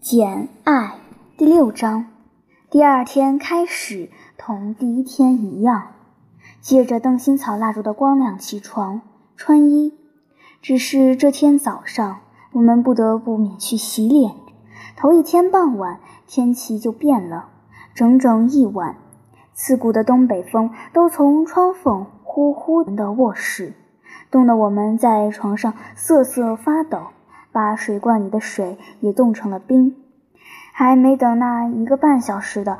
简爱第六章，第二天开始同第一天一样，借着灯芯草蜡烛的光亮起床穿衣。只是这天早上，我们不得不免去洗脸。头一天傍晚，天气就变了，整整一晚，刺骨的东北风都从窗缝呼呼的卧室，冻得我们在床上瑟瑟发抖。把水罐里的水也冻成了冰，还没等那一个半小时的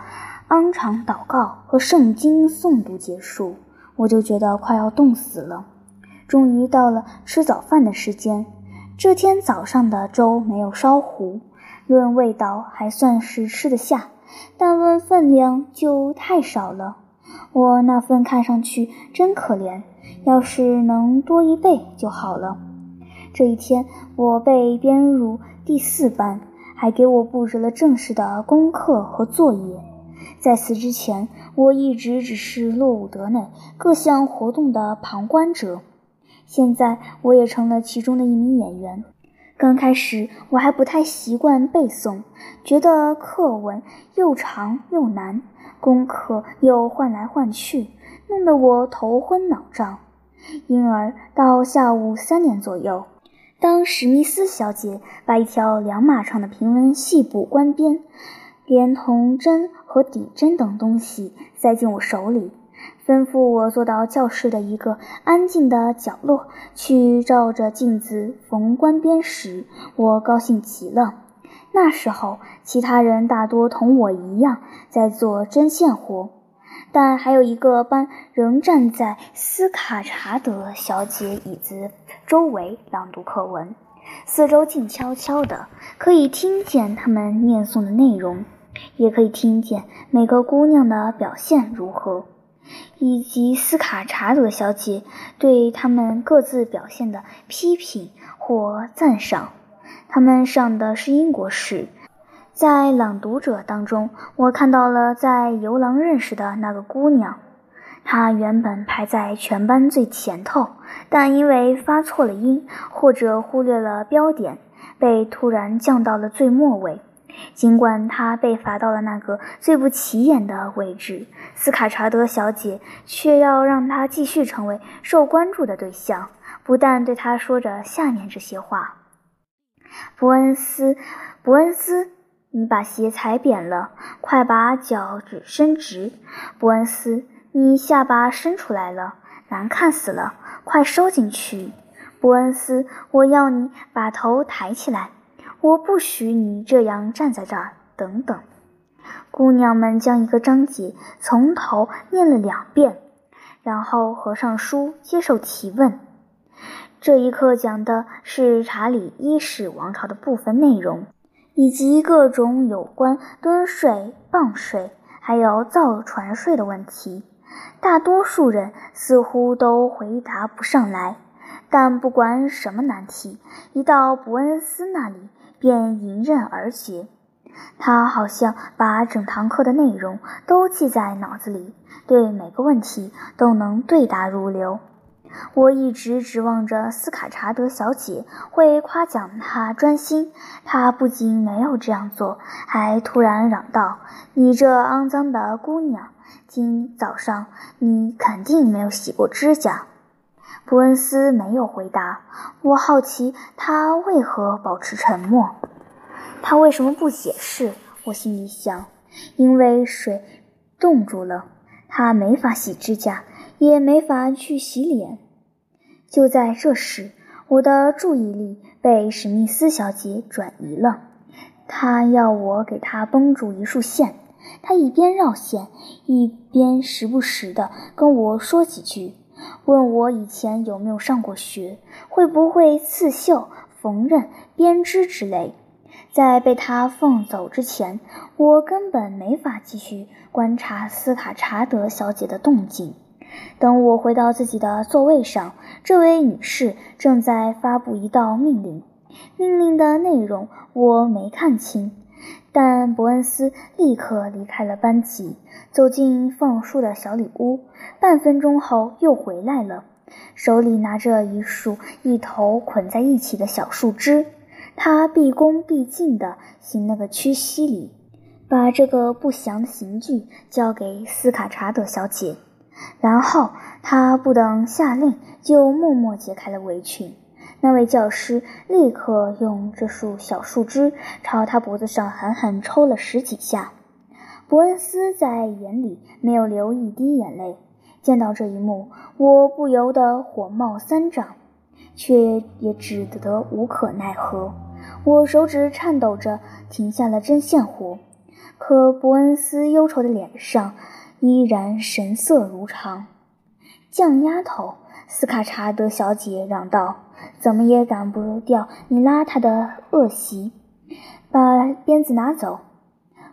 昂长祷告和圣经诵读结束，我就觉得快要冻死了。终于到了吃早饭的时间，这天早上的粥没有烧糊，论味道还算是吃得下，但论分量就太少了。我那份看上去真可怜，要是能多一倍就好了。这一天，我被编入第四班，还给我布置了正式的功课和作业。在此之前，我一直只是洛伍德内各项活动的旁观者。现在，我也成了其中的一名演员。刚开始，我还不太习惯背诵，觉得课文又长又难，功课又换来换去，弄得我头昏脑胀。因而，到下午三点左右。当史密斯小姐把一条两码长的平纹细布关边，连同针和底针等东西塞进我手里，吩咐我坐到教室的一个安静的角落去照着镜子缝关边时，我高兴极了。那时候，其他人大多同我一样在做针线活。但还有一个班仍站在斯卡查德小姐椅子周围朗读课文，四周静悄悄的，可以听见他们念诵的内容，也可以听见每个姑娘的表现如何，以及斯卡查德小姐对他们各自表现的批评或赞赏。他们上的是英国史。在朗读者当中，我看到了在游廊认识的那个姑娘。她原本排在全班最前头，但因为发错了音或者忽略了标点，被突然降到了最末尾。尽管她被罚到了那个最不起眼的位置，斯卡查德小姐却要让她继续成为受关注的对象，不但对她说着下面这些话：“伯恩斯，伯恩斯。”你把鞋踩扁了，快把脚趾伸直。伯恩斯，你下巴伸出来了，难看死了，快收进去。伯恩斯，我要你把头抬起来，我不许你这样站在这儿。等等。姑娘们将一个章节从头念了两遍，然后合上书接受提问。这一课讲的是查理一世王朝的部分内容。以及各种有关吨税、磅税，还有造船税的问题，大多数人似乎都回答不上来。但不管什么难题，一到伯恩斯那里便迎刃而解。他好像把整堂课的内容都记在脑子里，对每个问题都能对答如流。我一直指望着斯卡查德小姐会夸奖他专心，她不仅没有这样做，还突然嚷道：“你这肮脏的姑娘，今早上你肯定没有洗过指甲。”伯恩斯没有回答。我好奇他为何保持沉默，他为什么不解释？我心里想，因为水冻住了，他没法洗指甲。也没法去洗脸。就在这时，我的注意力被史密斯小姐转移了。她要我给她绷住一束线。她一边绕线，一边时不时地跟我说几句，问我以前有没有上过学，会不会刺绣、缝纫、编织之类。在被她放走之前，我根本没法继续观察斯卡查德小姐的动静。等我回到自己的座位上，这位女士正在发布一道命令。命令的内容我没看清，但伯恩斯立刻离开了班级，走进放书的小里屋。半分钟后又回来了，手里拿着一束一头捆在一起的小树枝。他毕恭毕敬地行了个屈膝礼，把这个不祥的刑具交给斯卡查德小姐，然后他不等下令，就默默解开了围裙。那位教师立刻用这束小树枝朝他脖子上狠狠抽了十几下。伯恩斯在眼里没有流一滴眼泪。见到这一幕，我不由得火冒三丈，却也只得无可奈何。我手指颤抖着停下了针线活，可伯恩斯忧愁的脸上依然神色如常。犟丫头，斯卡查德小姐嚷道：“怎么也赶不掉你邋遢的恶习！把鞭子拿走。”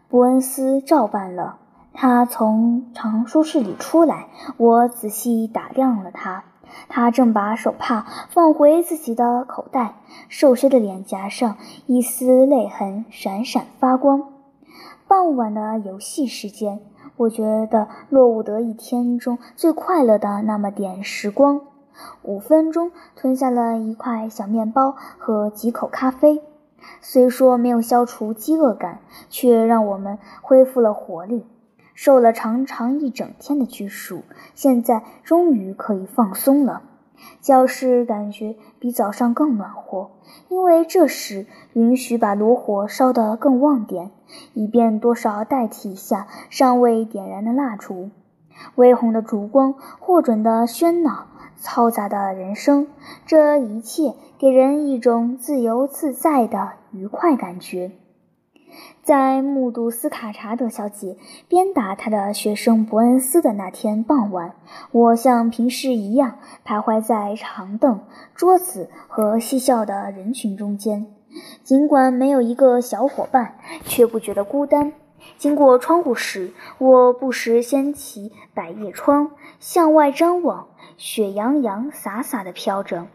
伯恩斯照办了。他从藏书室里出来，我仔细打量了他。他正把手帕放回自己的口袋，瘦削的脸颊上一丝泪痕闪闪发光。傍晚的游戏时间，我觉得洛伍德一天中最快乐的那么点时光。五分钟吞下了一块小面包和几口咖啡，虽说没有消除饥饿感，却让我们恢复了活力。受了长长一整天的拘束，现在终于可以放松了。教室感觉比早上更暖和，因为这时允许把炉火烧得更旺点，以便多少代替一下尚未点燃的蜡烛。微红的烛光，获准的喧闹，嘈杂的人声，这一切给人一种自由自在的愉快感觉。在目睹斯卡查德小姐鞭打她的学生伯恩斯的那天傍晚，我像平时一样徘徊在长凳、桌子和嬉笑的人群中间。尽管没有一个小伙伴，却不觉得孤单。经过窗户时，我不时掀起百叶窗，向外张望，雪洋洋洒洒地飘着。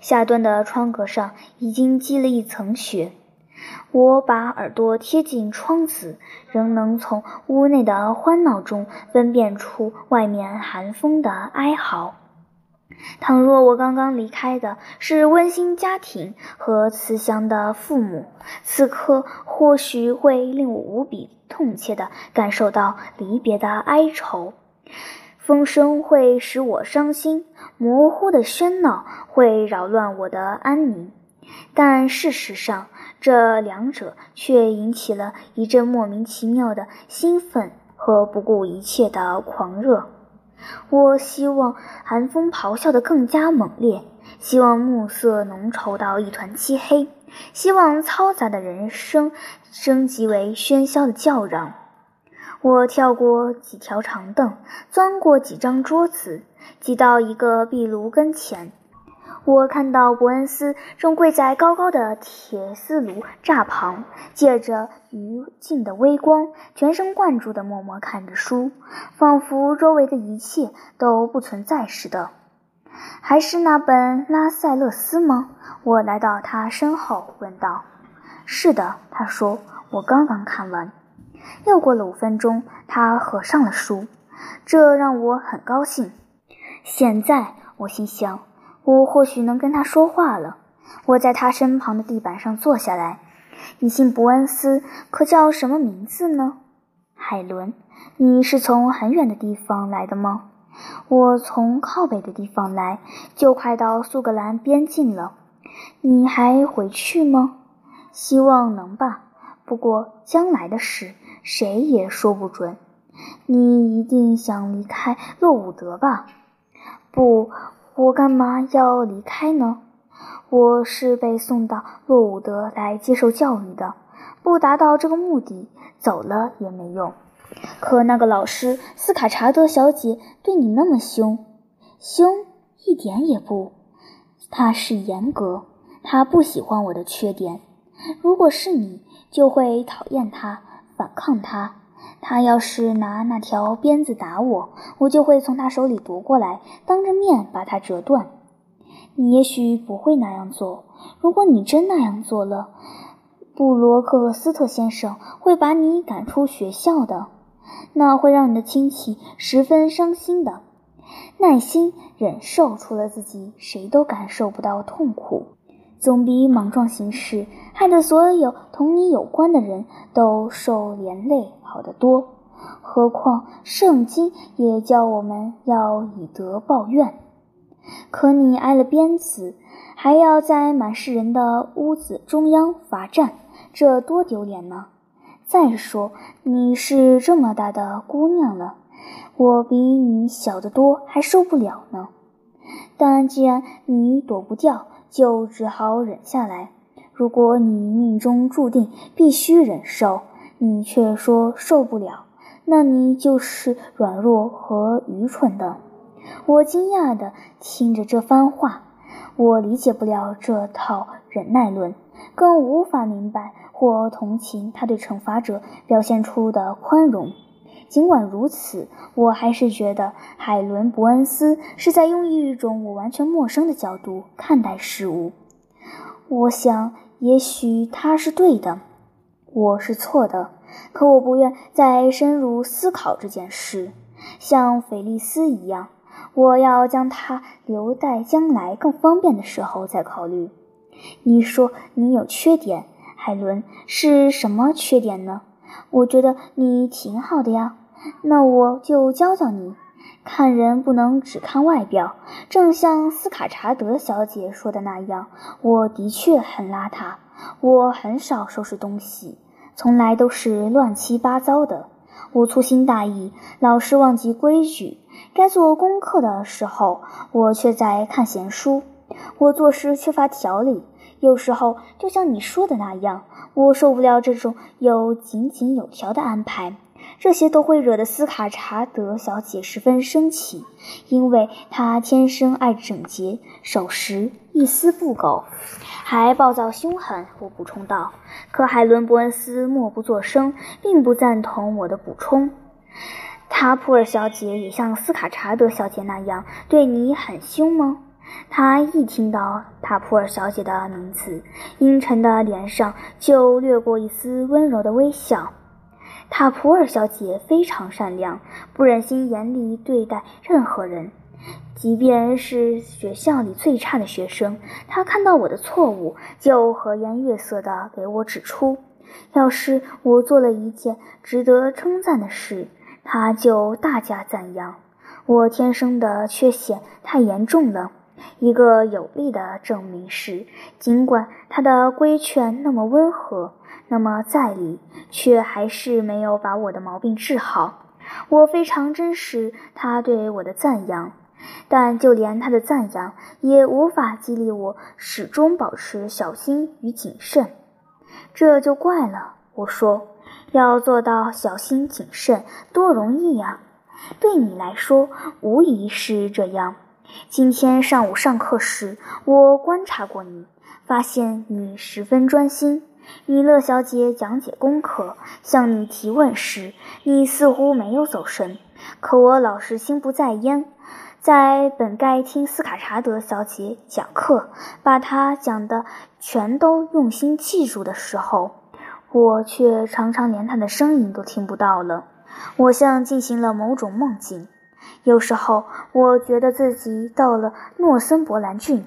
下端的窗格上已经积了一层雪。我把耳朵贴近窗子，仍能从屋内的欢闹中分辨出外面寒风的哀嚎。倘若我刚刚离开的是温馨家庭和慈祥的父母，此刻或许会令我无比痛切地感受到离别的哀愁。风声会使我伤心，模糊的喧闹会扰乱我的安宁。但事实上，这两者却引起了一阵莫名其妙的兴奋和不顾一切的狂热。我希望寒风咆哮得更加猛烈，希望暮色浓稠到一团漆黑，希望嘈杂的人声升级为喧嚣的叫嚷。我跳过几条长凳，钻过几张桌子，挤到一个壁炉跟前。我看到伯恩斯正跪在高高的铁丝炉栅旁，借着余烬的微光，全神贯注地默默看着书，仿佛周围的一切都不存在似的。还是那本《拉塞勒斯》吗？我来到他身后问道。“是的。”他说，“我刚刚看完。”又过了五分钟，他合上了书，这让我很高兴。现在，我心想。我或许能跟他说话了。我在他身旁的地板上坐下来。你姓伯恩斯，可叫什么名字呢？海伦。你是从很远的地方来的吗？我从靠北的地方来，就快到苏格兰边境了。你还回去吗？希望能吧。不过将来的事，谁也说不准。你一定想离开洛伍德吧？不。我干嘛要离开呢？我是被送到洛伍德来接受教育的，不达到这个目的，走了也没用。可那个老师斯卡查德小姐对你那么凶，凶一点也不，她是严格，她不喜欢我的缺点。如果是你，就会讨厌她，反抗她。他要是拿那条鞭子打我，我就会从他手里夺过来，当着面把它折断。你也许不会那样做。如果你真那样做了，布罗克斯特先生会把你赶出学校的，那会让你的亲戚十分伤心的。耐心忍受，除了自己，谁都感受不到痛苦。总比莽撞行事，害得所有同你有关的人都受连累好得多。何况圣经也教我们要以德报怨。可你挨了鞭子，还要在满是人的屋子中央罚站，这多丢脸呢！再说你是这么大的姑娘了，我比你小得多，还受不了呢。但既然你躲不掉，就只好忍下来。如果你命中注定必须忍受，你却说受不了，那你就是软弱和愚蠢的。我惊讶地听着这番话，我理解不了这套忍耐论，更无法明白或同情他对惩罚者表现出的宽容。尽管如此，我还是觉得海伦·伯恩斯是在用一种我完全陌生的角度看待事物。我想，也许他是对的，我是错的。可我不愿再深入思考这件事，像菲利斯一样，我要将它留待将来更方便的时候再考虑。你说你有缺点，海伦，是什么缺点呢？我觉得你挺好的呀，那我就教教你。看人不能只看外表，正像斯卡查德小姐说的那样，我的确很邋遢。我很少收拾东西，从来都是乱七八糟的。我粗心大意，老是忘记规矩。该做功课的时候，我却在看闲书。我做事缺乏条理，有时候就像你说的那样。我受不了这种有井井有条的安排，这些都会惹得斯卡查德小姐十分生气，因为她天生爱整洁、守时，一丝不苟，还暴躁凶狠。我补充道。可海伦·伯恩斯默不作声，并不赞同我的补充。塔普尔小姐也像斯卡查德小姐那样对你很凶吗？他一听到塔普尔小姐的名字，阴沉的脸上就掠过一丝温柔的微笑。塔普尔小姐非常善良，不忍心严厉对待任何人，即便是学校里最差的学生。她看到我的错误，就和颜悦色地给我指出。要是我做了一件值得称赞的事，她就大加赞扬。我天生的缺陷太严重了。一个有力的证明是，尽管他的规劝那么温和，那么在理，却还是没有把我的毛病治好。我非常珍视他对我的赞扬，但就连他的赞扬也无法激励我始终保持小心与谨慎。这就怪了。我说，要做到小心谨慎，多容易呀！对你来说，无疑是这样。今天上午上课时，我观察过你，发现你十分专心。米勒小姐讲解功课，向你提问时，你似乎没有走神。可我老是心不在焉，在本该听斯卡查德小姐讲课，把她讲的全都用心记住的时候，我却常常连她的声音都听不到了。我像进行了某种梦境。有时候，我觉得自己到了诺森伯兰郡，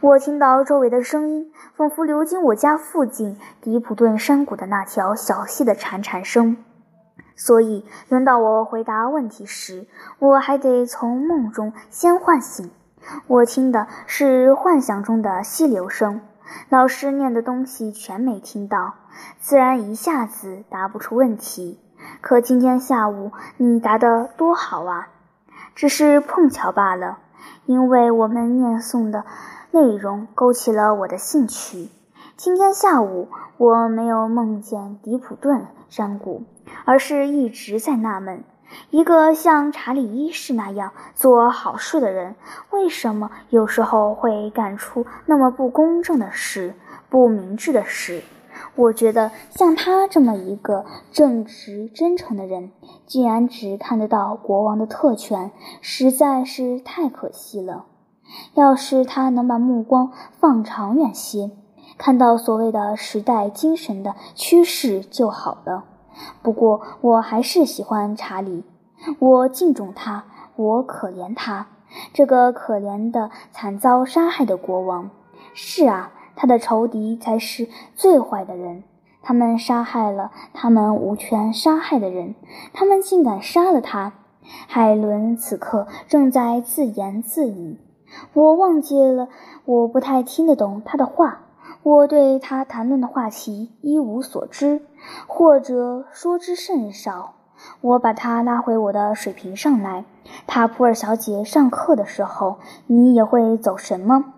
我听到周围的声音，仿佛流经我家附近迪普顿山谷的那条小溪的潺潺声。所以，轮到我回答问题时，我还得从梦中先唤醒。我听的是幻想中的溪流声，老师念的东西全没听到，自然一下子答不出问题。可今天下午你答得多好啊！只是碰巧罢了，因为我们念诵的内容勾起了我的兴趣。今天下午我没有梦见迪普顿山谷，而是一直在纳闷：一个像查理一世那样做好事的人，为什么有时候会干出那么不公正的事、不明智的事？我觉得像他这么一个正直真诚的人，竟然只看得到国王的特权，实在是太可惜了。要是他能把目光放长远些，看到所谓的时代精神的趋势就好了。不过，我还是喜欢查理，我敬重他，我可怜他，这个可怜的惨遭杀害的国王。是啊。他的仇敌才是最坏的人。他们杀害了他们无权杀害的人，他们竟敢杀了他。海伦此刻正在自言自语：“我忘记了，我不太听得懂他的话。我对他谈论的话题一无所知，或者说之甚少。我把他拉回我的水平上来。塔普尔小姐上课的时候，你也会走神吗？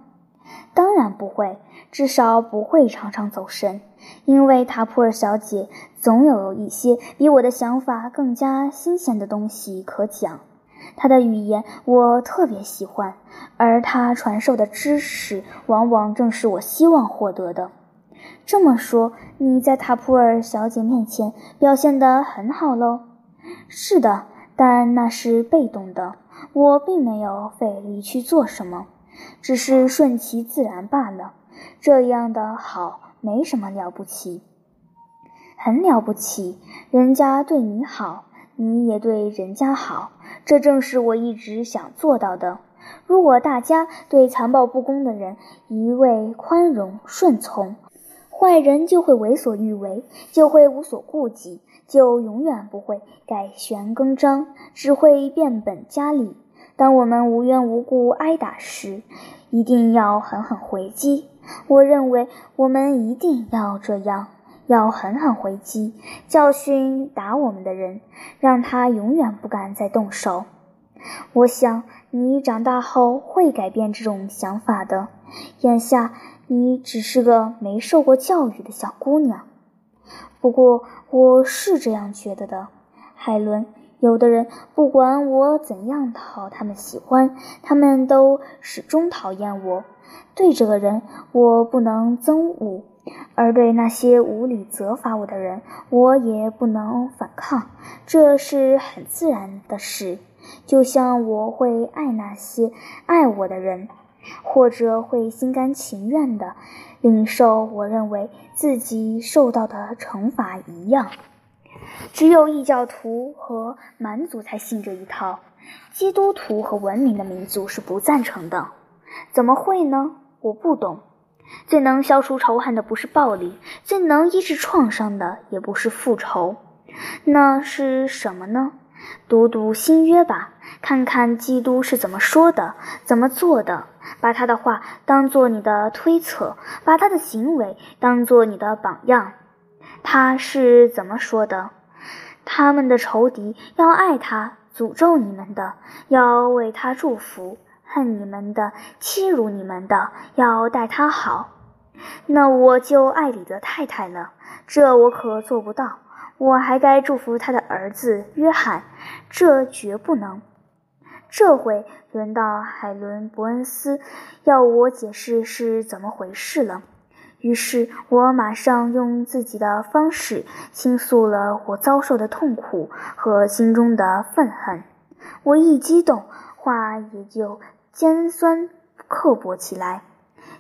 当然不会，至少不会常常走神。”因为塔普尔小姐总有一些比我的想法更加新鲜的东西可讲，他的语言我特别喜欢，而他传授的知识往往正是我希望获得的。这么说，你在塔普尔小姐面前表现得很好喽？是的，但那是被动的，我并没有费力去做什么，只是顺其自然罢了。这样的好。没什么了不起，很了不起。人家对你好，你也对人家好，这正是我一直想做到的。如果大家对残暴不公的人一味宽容顺从，坏人就会为所欲为，就会无所顾忌，就永远不会改弦更张，只会变本加厉。当我们无缘无故挨打时，一定要狠狠回击。我认为我们一定要这样，要狠狠回击，教训打我们的人，让他永远不敢再动手。我想你长大后会改变这种想法的。眼下你只是个没受过教育的小姑娘。不过我是这样觉得的，海伦。有的人不管我怎样讨他们喜欢，他们都始终讨厌我。对这个人，我不能憎恶；而对那些无理责罚我的人，我也不能反抗。这是很自然的事，就像我会爱那些爱我的人，或者会心甘情愿地领受我认为自己受到的惩罚一样。只有异教徒和蛮族才信这一套，基督徒和文明的民族是不赞成的。怎么会呢？我不懂，最能消除仇恨的不是暴力，最能医治创伤的也不是复仇，那是什么呢？读读新约吧，看看基督是怎么说的，怎么做的，把他的话当做你的推测，把他的行为当做你的榜样。他是怎么说的？他们的仇敌要爱他，诅咒你们的，要为他祝福。恨你们的，欺辱你们的，要待他好。那我就爱李德太太了，这我可做不到。我还该祝福他的儿子约翰，这绝不能。这回轮到海伦·伯恩斯要我解释是怎么回事了。于是我马上用自己的方式倾诉了我遭受的痛苦和心中的愤恨。我一激动，话也就。尖酸刻薄起来，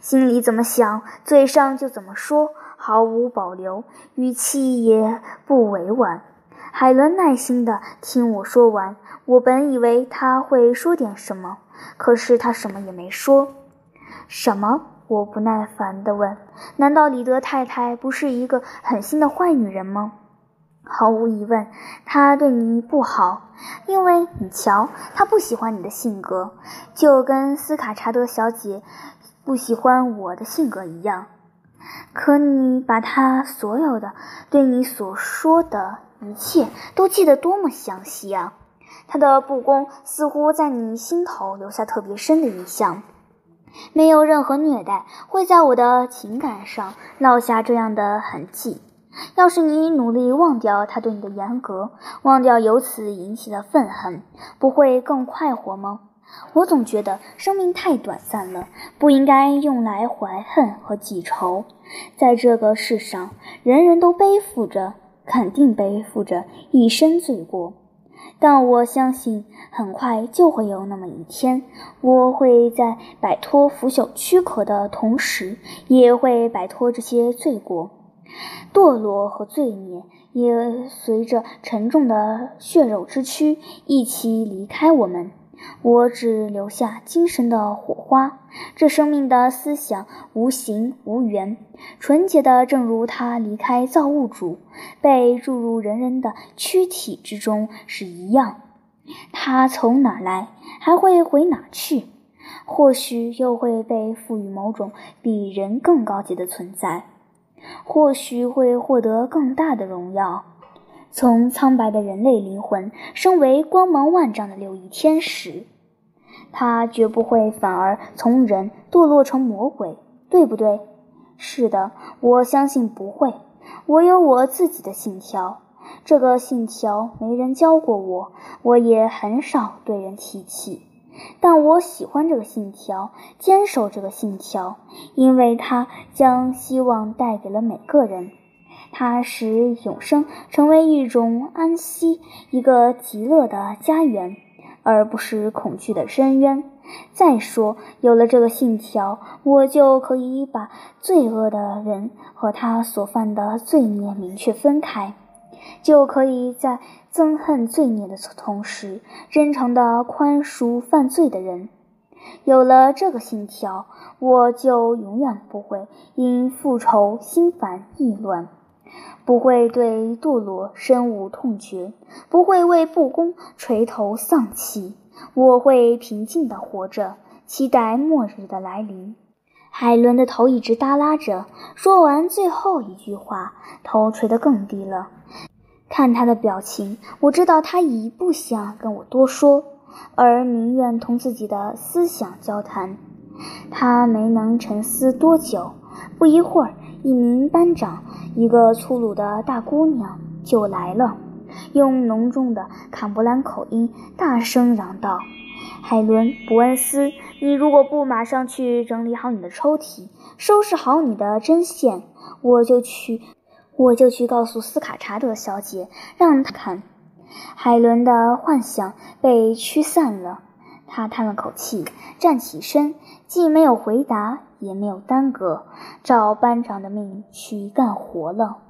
心里怎么想，嘴上就怎么说，毫无保留，语气也不委婉。海伦耐心地听我说完，我本以为他会说点什么，可是他什么也没说。什么？我不耐烦地问。难道李德太太不是一个狠心的坏女人吗？毫无疑问，他对你不好，因为你瞧，他不喜欢你的性格，就跟斯卡查德小姐不喜欢我的性格一样。可你把他所有的对你所说的一切都记得多么详细啊！他的不公似乎在你心头留下特别深的印象。没有任何虐待会在我的情感上烙下这样的痕迹。要是你努力忘掉他对你的严格，忘掉由此引起的愤恨，不会更快活吗？我总觉得生命太短暂了，不应该用来怀恨和记仇。在这个世上，人人都背负着，肯定背负着一身罪过。但我相信，很快就会有那么一天，我会在摆脱腐朽躯壳的同时，也会摆脱这些罪过。堕落和罪孽也随着沉重的血肉之躯一起离开我们。我只留下精神的火花，这生命的思想无形无缘，纯洁的，正如它离开造物主，被注入人人的躯体之中是一样。它从哪来，还会回哪去？或许又会被赋予某种比人更高级的存在，或许会获得更大的荣耀。从苍白的人类灵魂升为光芒万丈的六翼天使，他绝不会反而从人堕落成魔鬼，对不对？是的，我相信不会。我有我自己的信条，这个信条没人教过我，我也很少对人提起。但我喜欢这个信条，坚守这个信条，因为它将希望带给了每个人。它使永生成为一种安息，一个极乐的家园，而不是恐惧的深渊。再说，有了这个信条，我就可以把罪恶的人和他所犯的罪孽明确分开，就可以在憎恨罪孽的同时，真诚地宽恕犯罪的人。有了这个信条，我就永远不会因复仇心烦意乱。不会对堕落深恶痛绝，不会为不公垂头丧气。我会平静地活着，期待末日的来临。海伦的头一直耷拉着，说完最后一句话，头垂得更低了。看他的表情，我知道他已不想跟我多说，而宁愿同自己的思想交谈。他没能沉思多久，不一会儿，一名班长。一个粗鲁的大姑娘就来了，用浓重的坎布兰口音大声嚷道：“海伦·伯恩斯，你如果不马上去整理好你的抽屉，收拾好你的针线，我就去，我就去告诉斯卡查德小姐，让她看。”海伦的幻想被驱散了，她叹了口气，站起身，既没有回答。也没有耽搁，照班长的命去干活了。